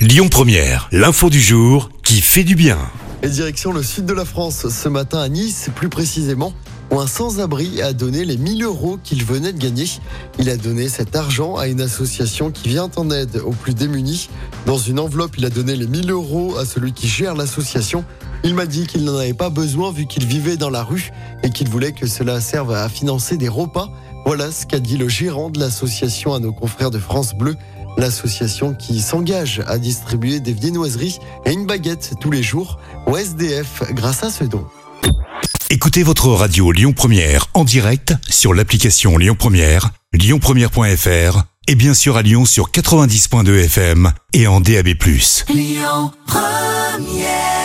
Lyon Première, l'info du jour qui fait du bien. Et direction le sud de la France, ce matin à Nice, plus précisément, où un sans-abri a donné les 1000 euros qu'il venait de gagner. Il a donné cet argent à une association qui vient en aide aux plus démunis. Dans une enveloppe, il a donné les 1000 euros à celui qui gère l'association. Il m'a dit qu'il n'en avait pas besoin vu qu'il vivait dans la rue et qu'il voulait que cela serve à financer des repas. Voilà ce qu'a dit le gérant de l'association à nos confrères de France Bleu. L'association qui s'engage à distribuer des viennoiseries et une baguette tous les jours au SDF grâce à ce don. Écoutez votre radio Lyon Première en direct sur l'application Lyon Première, lyonpremière.fr et bien sûr à Lyon sur 90.2 FM et en DAB+. Lyon Première